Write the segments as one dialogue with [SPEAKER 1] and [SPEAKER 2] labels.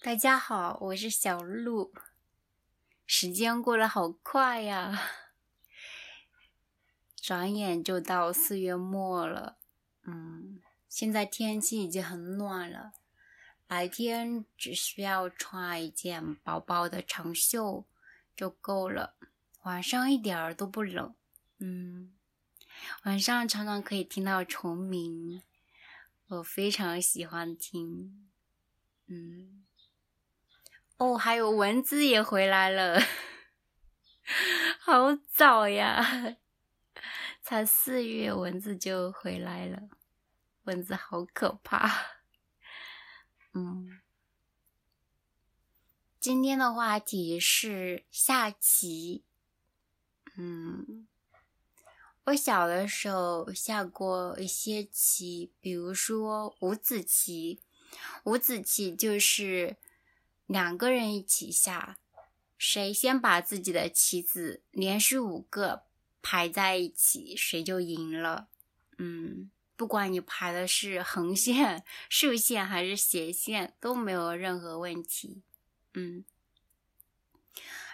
[SPEAKER 1] 大家好，我是小鹿。时间过得好快呀，转眼就到四月末了。嗯，现在天气已经很暖了，白天只需要穿一件薄薄的长袖就够了，晚上一点儿都不冷。嗯，晚上常常可以听到虫鸣，我非常喜欢听。嗯。哦，还有蚊子也回来了，好早呀！才四月，蚊子就回来了，蚊子好可怕。嗯，今天的话题是下棋。嗯，我小的时候下过一些棋，比如说五子棋。五子棋就是。两个人一起下，谁先把自己的棋子连续五个排在一起，谁就赢了。嗯，不管你排的是横线、竖线还是斜线，都没有任何问题。嗯，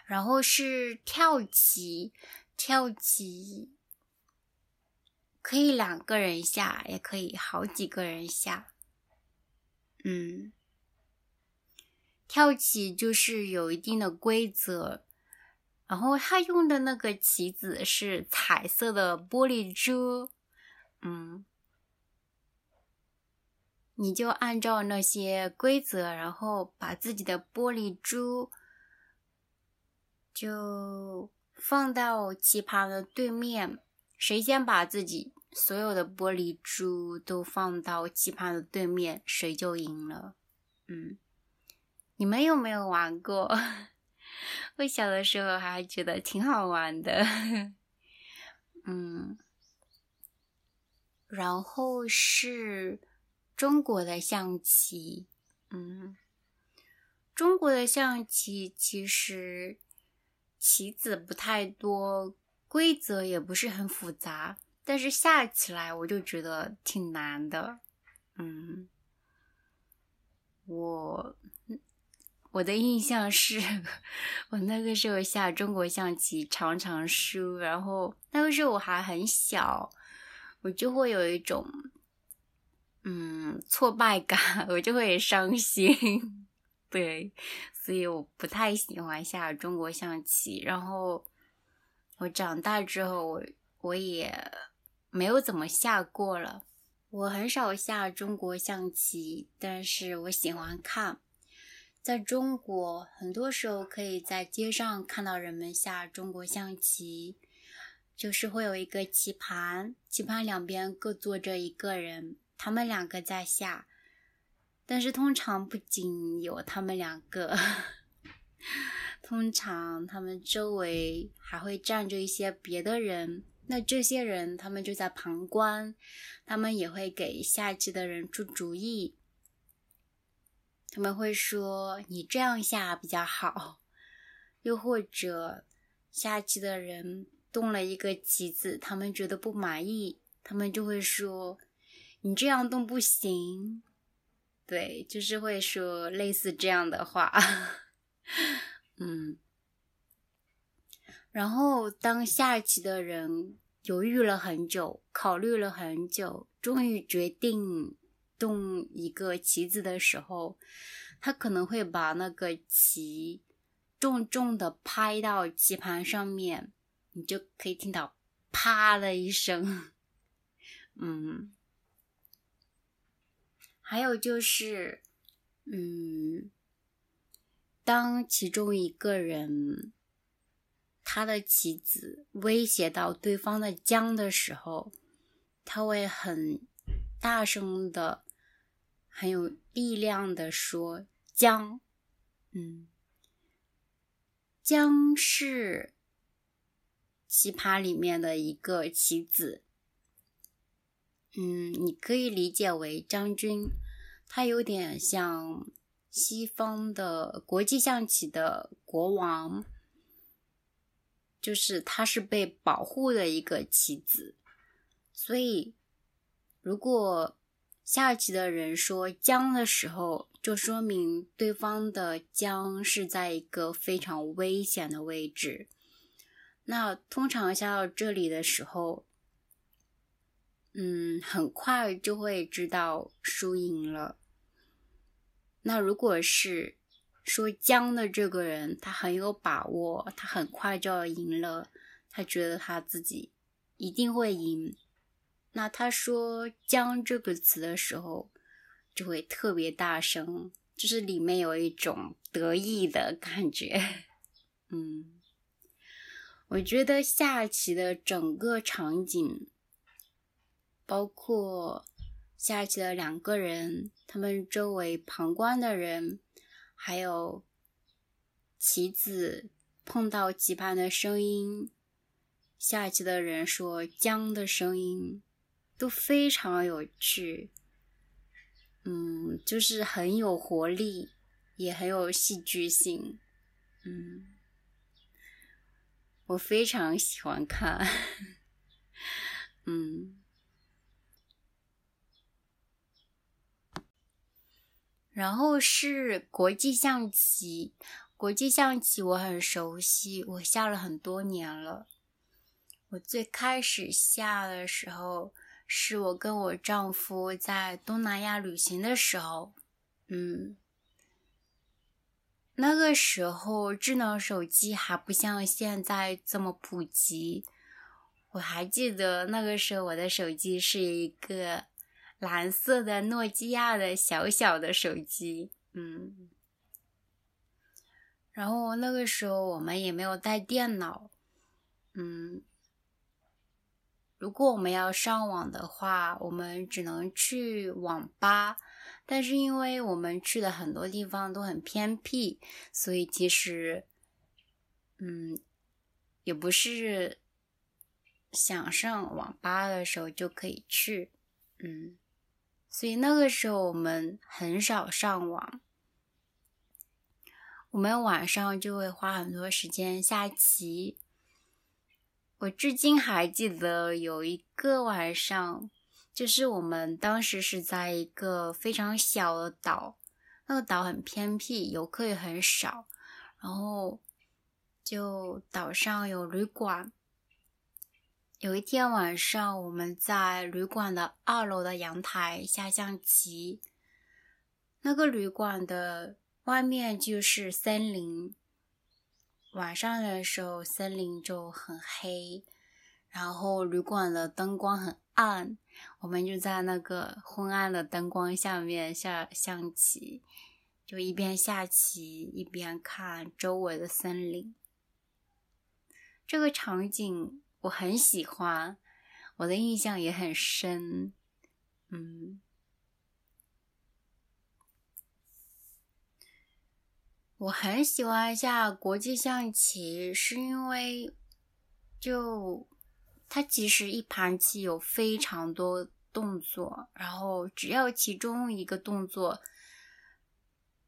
[SPEAKER 1] 然后是跳棋，跳棋可以两个人下，也可以好几个人下。嗯。跳棋就是有一定的规则，然后他用的那个棋子是彩色的玻璃珠，嗯，你就按照那些规则，然后把自己的玻璃珠就放到棋盘的对面，谁先把自己所有的玻璃珠都放到棋盘的对面，谁就赢了，嗯。你们有没有玩过？我小的时候还觉得挺好玩的。嗯，然后是中国的象棋。嗯，中国的象棋其实棋子不太多，规则也不是很复杂，但是下起来我就觉得挺难的。嗯，我。我的印象是，我那个时候下中国象棋常常输，然后那个时候我还很小，我就会有一种嗯挫败感，我就会伤心。对，所以我不太喜欢下中国象棋。然后我长大之后，我我也没有怎么下过了。我很少下中国象棋，但是我喜欢看。在中国，很多时候可以在街上看到人们下中国象棋，就是会有一个棋盘，棋盘两边各坐着一个人，他们两个在下。但是通常不仅有他们两个，通常他们周围还会站着一些别的人，那这些人他们就在旁观，他们也会给下棋的人出主意。他们会说你这样下比较好，又或者下棋的人动了一个棋子，他们觉得不满意，他们就会说你这样动不行。对，就是会说类似这样的话。嗯，然后当下棋的人犹豫了很久，考虑了很久，终于决定。动一个棋子的时候，他可能会把那个棋重重的拍到棋盘上面，你就可以听到啪的一声。嗯，还有就是，嗯，当其中一个人他的棋子威胁到对方的将的时候，他会很大声的。很有力量的说：“将，嗯，将是棋盘里面的一个棋子，嗯，你可以理解为将军，他有点像西方的国际象棋的国王，就是他是被保护的一个棋子，所以如果。”下棋的人说将的时候，就说明对方的将是在一个非常危险的位置。那通常下到这里的时候，嗯，很快就会知道输赢了。那如果是说将的这个人，他很有把握，他很快就要赢了，他觉得他自己一定会赢。那他说“将”这个词的时候，就会特别大声，就是里面有一种得意的感觉。嗯，我觉得下棋的整个场景，包括下棋的两个人，他们周围旁观的人，还有棋子碰到棋盘的声音，下棋的人说“将”的声音。都非常有趣，嗯，就是很有活力，也很有戏剧性，嗯，我非常喜欢看，嗯，然后是国际象棋，国际象棋我很熟悉，我下了很多年了，我最开始下的时候。是我跟我丈夫在东南亚旅行的时候，嗯，那个时候智能手机还不像现在这么普及。我还记得那个时候我的手机是一个蓝色的诺基亚的小小的手机，嗯，然后那个时候我们也没有带电脑，嗯。如果我们要上网的话，我们只能去网吧。但是因为我们去的很多地方都很偏僻，所以其实，嗯，也不是想上网吧的时候就可以去，嗯，所以那个时候我们很少上网。我们晚上就会花很多时间下棋。我至今还记得有一个晚上，就是我们当时是在一个非常小的岛，那个岛很偏僻，游客也很少，然后就岛上有旅馆。有一天晚上，我们在旅馆的二楼的阳台下象棋，那个旅馆的外面就是森林。晚上的时候，森林就很黑，然后旅馆的灯光很暗，我们就在那个昏暗的灯光下面下象棋，就一边下棋一边看周围的森林。这个场景我很喜欢，我的印象也很深，嗯。我很喜欢下国际象棋，是因为就它其实一盘棋有非常多动作，然后只要其中一个动作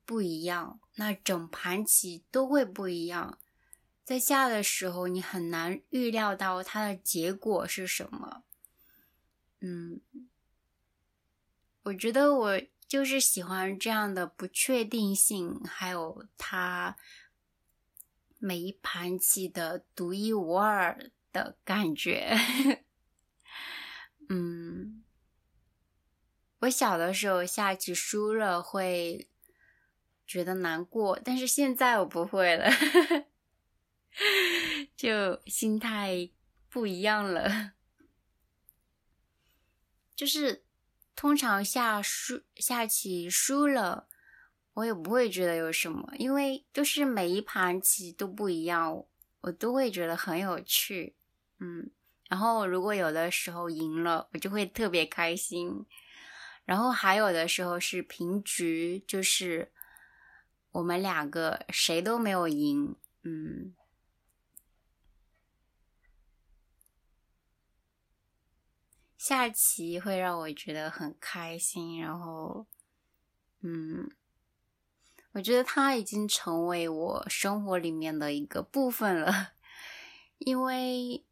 [SPEAKER 1] 不一样，那整盘棋都会不一样。在下的时候，你很难预料到它的结果是什么。嗯，我觉得我。就是喜欢这样的不确定性，还有它每一盘棋的独一无二的感觉。嗯，我小的时候下棋输了会觉得难过，但是现在我不会了，就心态不一样了，就是。通常下输下棋输了，我也不会觉得有什么，因为就是每一盘棋都不一样，我都会觉得很有趣，嗯。然后如果有的时候赢了，我就会特别开心。然后还有的时候是平局，就是我们两个谁都没有赢，嗯。下棋会让我觉得很开心，然后，嗯，我觉得它已经成为我生活里面的一个部分了。因为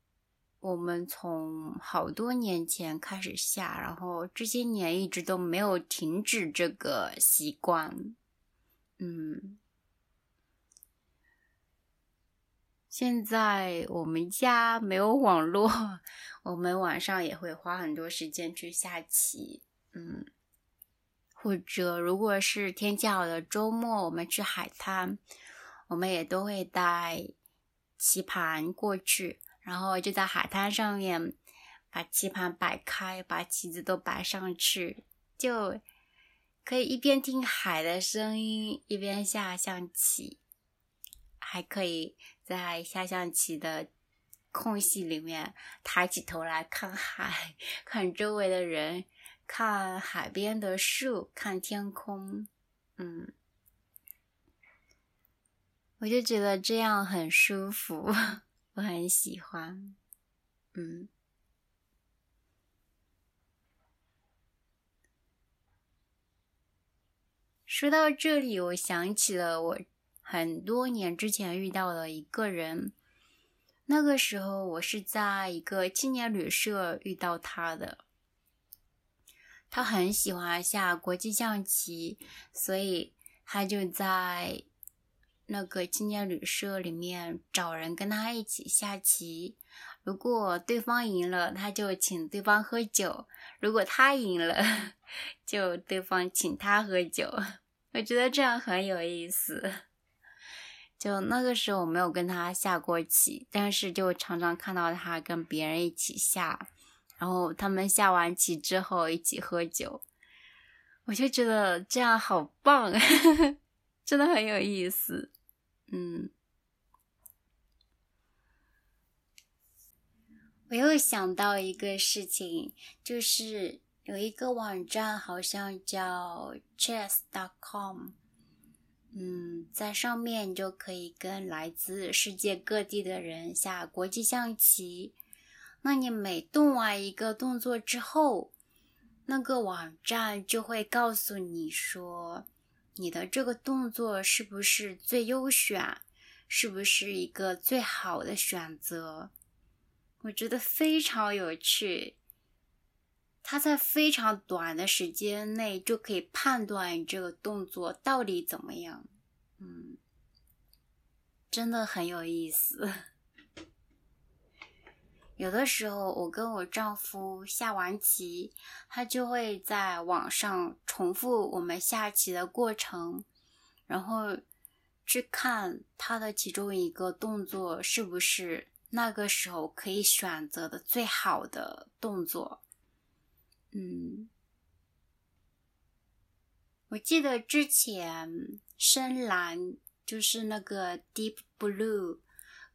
[SPEAKER 1] 我们从好多年前开始下，然后这些年一直都没有停止这个习惯。嗯，现在我们家没有网络，我们晚上也会花很多时间去下棋。嗯，或者如果是天气好的周末，我们去海滩，我们也都会带棋盘过去。然后就在海滩上面把棋盘摆开，把棋子都摆上去，就可以一边听海的声音，一边下象棋，还可以在下象棋的空隙里面抬起头来看海，看周围的人，看海边的树，看天空。嗯，我就觉得这样很舒服。我很喜欢，嗯。说到这里，我想起了我很多年之前遇到了一个人。那个时候，我是在一个青年旅社遇到他的。他很喜欢下国际象棋，所以他就在。那个青年旅社里面找人跟他一起下棋，如果对方赢了，他就请对方喝酒；如果他赢了，就对方请他喝酒。我觉得这样很有意思。就那个时候我没有跟他下过棋，但是就常常看到他跟别人一起下，然后他们下完棋之后一起喝酒，我就觉得这样好棒，真的很有意思。嗯，我又想到一个事情，就是有一个网站，好像叫 chess.com，嗯，在上面你就可以跟来自世界各地的人下国际象棋。那你每动完一个动作之后，那个网站就会告诉你说。你的这个动作是不是最优选？是不是一个最好的选择？我觉得非常有趣。他在非常短的时间内就可以判断这个动作到底怎么样。嗯，真的很有意思。有的时候，我跟我丈夫下完棋，他就会在网上重复我们下棋的过程，然后去看他的其中一个动作是不是那个时候可以选择的最好的动作。嗯，我记得之前深蓝就是那个 Deep Blue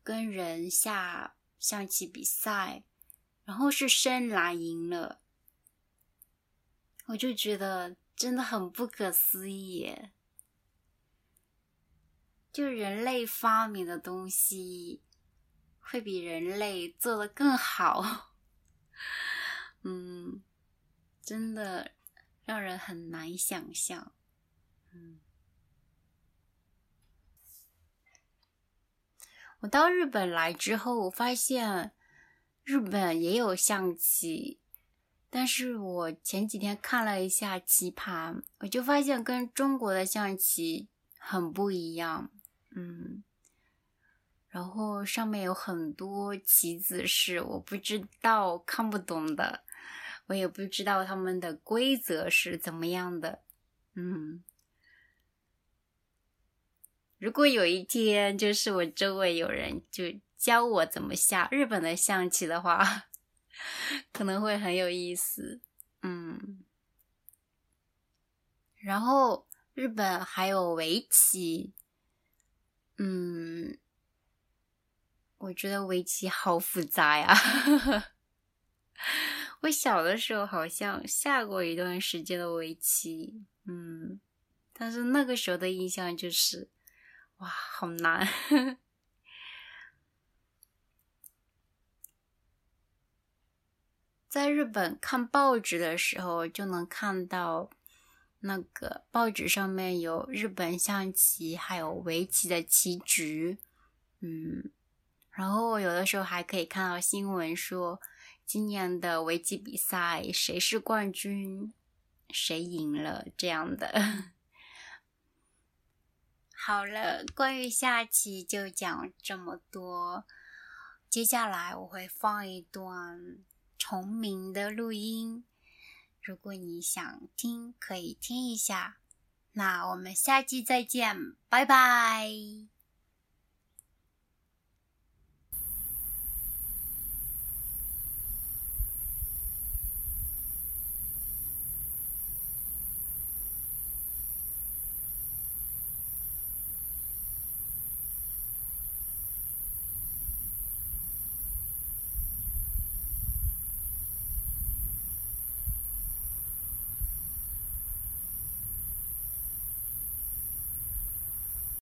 [SPEAKER 1] 跟人下。象棋比赛，然后是深蓝赢了，我就觉得真的很不可思议。就人类发明的东西，会比人类做的更好，嗯，真的让人很难想象，嗯。我到日本来之后，我发现日本也有象棋，但是我前几天看了一下棋盘，我就发现跟中国的象棋很不一样，嗯，然后上面有很多棋子是我不知道、看不懂的，我也不知道他们的规则是怎么样的，嗯。如果有一天，就是我周围有人就教我怎么下日本的象棋的话，可能会很有意思。嗯，然后日本还有围棋，嗯，我觉得围棋好复杂呀。我小的时候好像下过一段时间的围棋，嗯，但是那个时候的印象就是。哇，好难！在日本看报纸的时候，就能看到那个报纸上面有日本象棋还有围棋的棋局，嗯，然后有的时候还可以看到新闻说，今年的围棋比赛谁是冠军，谁赢了这样的。好了，关于下棋就讲这么多。接下来我会放一段重名的录音，如果你想听，可以听一下。那我们下期再见，拜拜。